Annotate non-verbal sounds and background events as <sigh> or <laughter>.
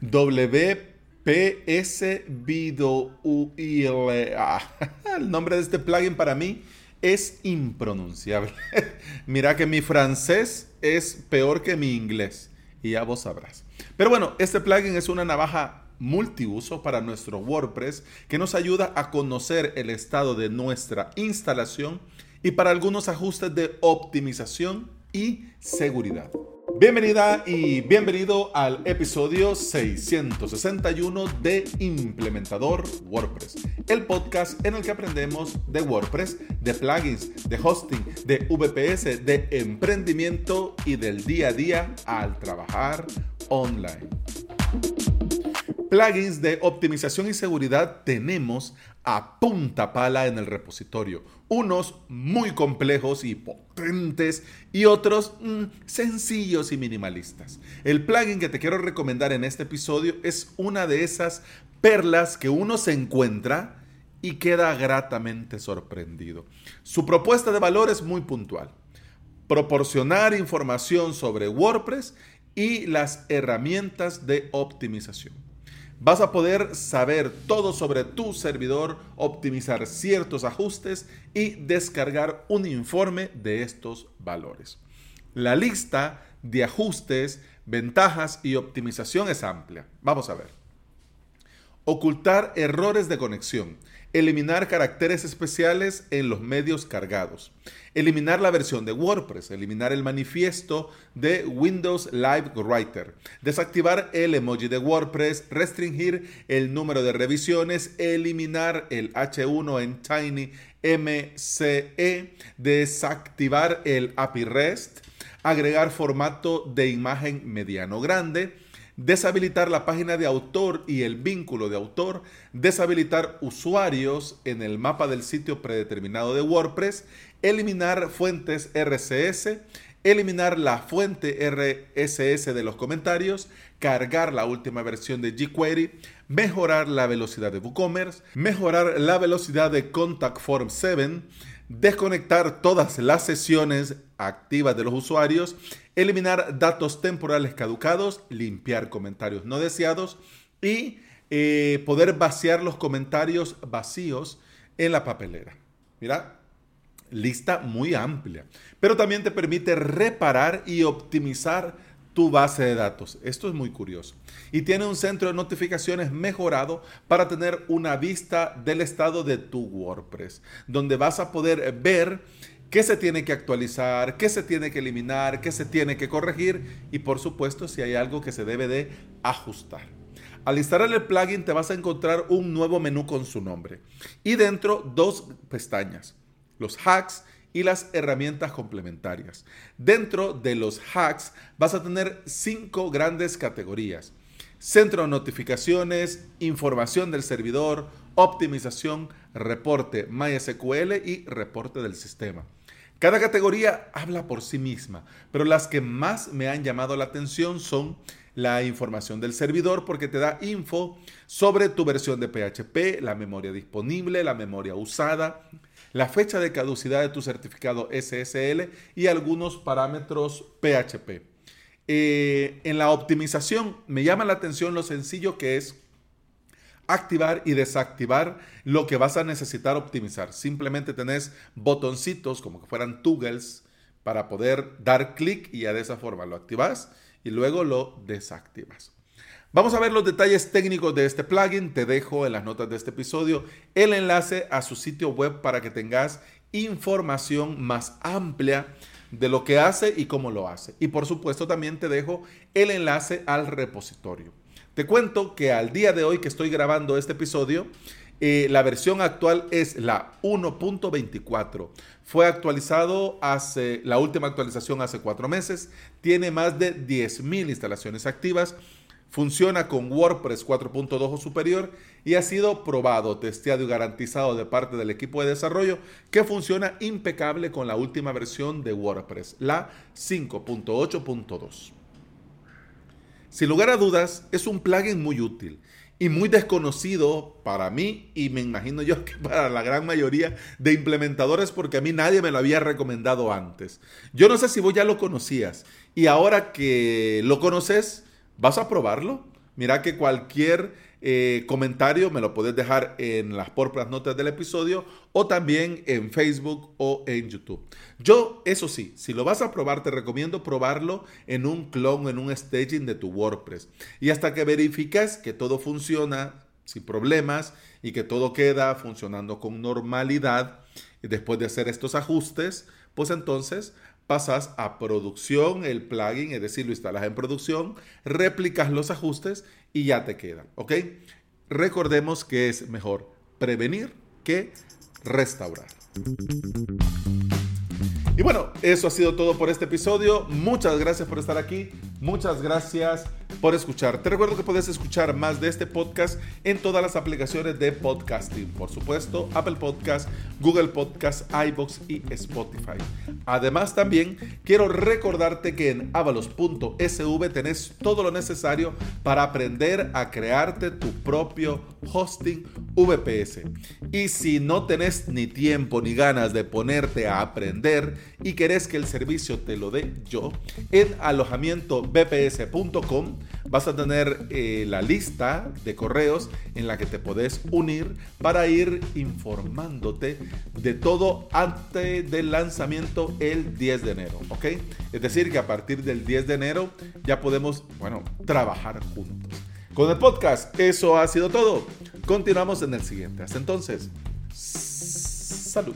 WPS <laughs> El nombre de este plugin para mí es impronunciable. <laughs> Mira que mi francés es peor que mi inglés. Y ya vos sabrás. Pero bueno, este plugin es una navaja multiuso para nuestro WordPress que nos ayuda a conocer el estado de nuestra instalación y para algunos ajustes de optimización y seguridad. Bienvenida y bienvenido al episodio 661 de Implementador WordPress, el podcast en el que aprendemos de WordPress, de plugins, de hosting, de VPS, de emprendimiento y del día a día al trabajar online. Plugins de optimización y seguridad tenemos a punta pala en el repositorio. Unos muy complejos y potentes y otros mm, sencillos y minimalistas. El plugin que te quiero recomendar en este episodio es una de esas perlas que uno se encuentra y queda gratamente sorprendido. Su propuesta de valor es muy puntual. Proporcionar información sobre WordPress y las herramientas de optimización. Vas a poder saber todo sobre tu servidor, optimizar ciertos ajustes y descargar un informe de estos valores. La lista de ajustes, ventajas y optimización es amplia. Vamos a ver. Ocultar errores de conexión eliminar caracteres especiales en los medios cargados, eliminar la versión de WordPress, eliminar el manifiesto de Windows Live Writer, desactivar el emoji de WordPress, restringir el número de revisiones, eliminar el H1 en Tiny MCE, desactivar el API REST, agregar formato de imagen mediano grande, deshabilitar la página de autor y el vínculo de autor, deshabilitar usuarios en el mapa del sitio predeterminado de WordPress, eliminar fuentes RCS, eliminar la fuente RSS de los comentarios, cargar la última versión de jQuery, mejorar la velocidad de WooCommerce, mejorar la velocidad de Contact Form 7, desconectar todas las sesiones activas de los usuarios, eliminar datos temporales caducados, limpiar comentarios no deseados y eh, poder vaciar los comentarios vacíos en la papelera. Mira, lista muy amplia, pero también te permite reparar y optimizar tu base de datos. Esto es muy curioso. Y tiene un centro de notificaciones mejorado para tener una vista del estado de tu WordPress, donde vas a poder ver qué se tiene que actualizar, qué se tiene que eliminar, qué se tiene que corregir y por supuesto si hay algo que se debe de ajustar. Al instalar el plugin te vas a encontrar un nuevo menú con su nombre y dentro dos pestañas, los hacks y las herramientas complementarias. Dentro de los hacks vas a tener cinco grandes categorías. Centro de notificaciones, información del servidor, optimización, reporte MySQL y reporte del sistema. Cada categoría habla por sí misma, pero las que más me han llamado la atención son la información del servidor porque te da info sobre tu versión de PHP, la memoria disponible, la memoria usada, la fecha de caducidad de tu certificado SSL y algunos parámetros PHP. Eh, en la optimización me llama la atención lo sencillo que es activar y desactivar lo que vas a necesitar optimizar. Simplemente tenés botoncitos como que fueran toggles para poder dar clic y ya de esa forma lo activas y luego lo desactivas. Vamos a ver los detalles técnicos de este plugin. Te dejo en las notas de este episodio el enlace a su sitio web para que tengas información más amplia de lo que hace y cómo lo hace. Y por supuesto también te dejo el enlace al repositorio. Te cuento que al día de hoy que estoy grabando este episodio, eh, la versión actual es la 1.24. Fue actualizado hace, la última actualización hace cuatro meses. Tiene más de 10.000 instalaciones activas Funciona con WordPress 4.2 o superior y ha sido probado, testeado y garantizado de parte del equipo de desarrollo que funciona impecable con la última versión de WordPress, la 5.8.2. Sin lugar a dudas, es un plugin muy útil y muy desconocido para mí y me imagino yo que para la gran mayoría de implementadores porque a mí nadie me lo había recomendado antes. Yo no sé si vos ya lo conocías y ahora que lo conoces, ¿Vas a probarlo? Mira que cualquier eh, comentario me lo puedes dejar en las porpras notas del episodio o también en Facebook o en YouTube. Yo, eso sí, si lo vas a probar, te recomiendo probarlo en un clon, en un staging de tu WordPress. Y hasta que verifiques que todo funciona sin problemas y que todo queda funcionando con normalidad, después de hacer estos ajustes, pues entonces pasas a producción, el plugin, es decir, lo instalas en producción, replicas los ajustes y ya te quedan, ¿ok? Recordemos que es mejor prevenir que restaurar. Y bueno, eso ha sido todo por este episodio. Muchas gracias por estar aquí. Muchas gracias por escuchar. Te recuerdo que puedes escuchar más de este podcast en todas las aplicaciones de podcasting. Por supuesto, Apple Podcast, Google Podcast, iBox y Spotify. Además, también quiero recordarte que en avalos.sv tenés todo lo necesario para aprender a crearte tu propio hosting VPS. Y si no tenés ni tiempo ni ganas de ponerte a aprender y querés que el servicio te lo dé yo, en alojamientovps.com vas a tener eh, la lista de correos en la que te podés unir para ir informándote de todo antes del lanzamiento el 10 de enero, ¿ok? Es decir, que a partir del 10 de enero ya podemos, bueno, trabajar juntos. Con el podcast, eso ha sido todo. Continuamos en el siguiente. Hasta entonces, salud.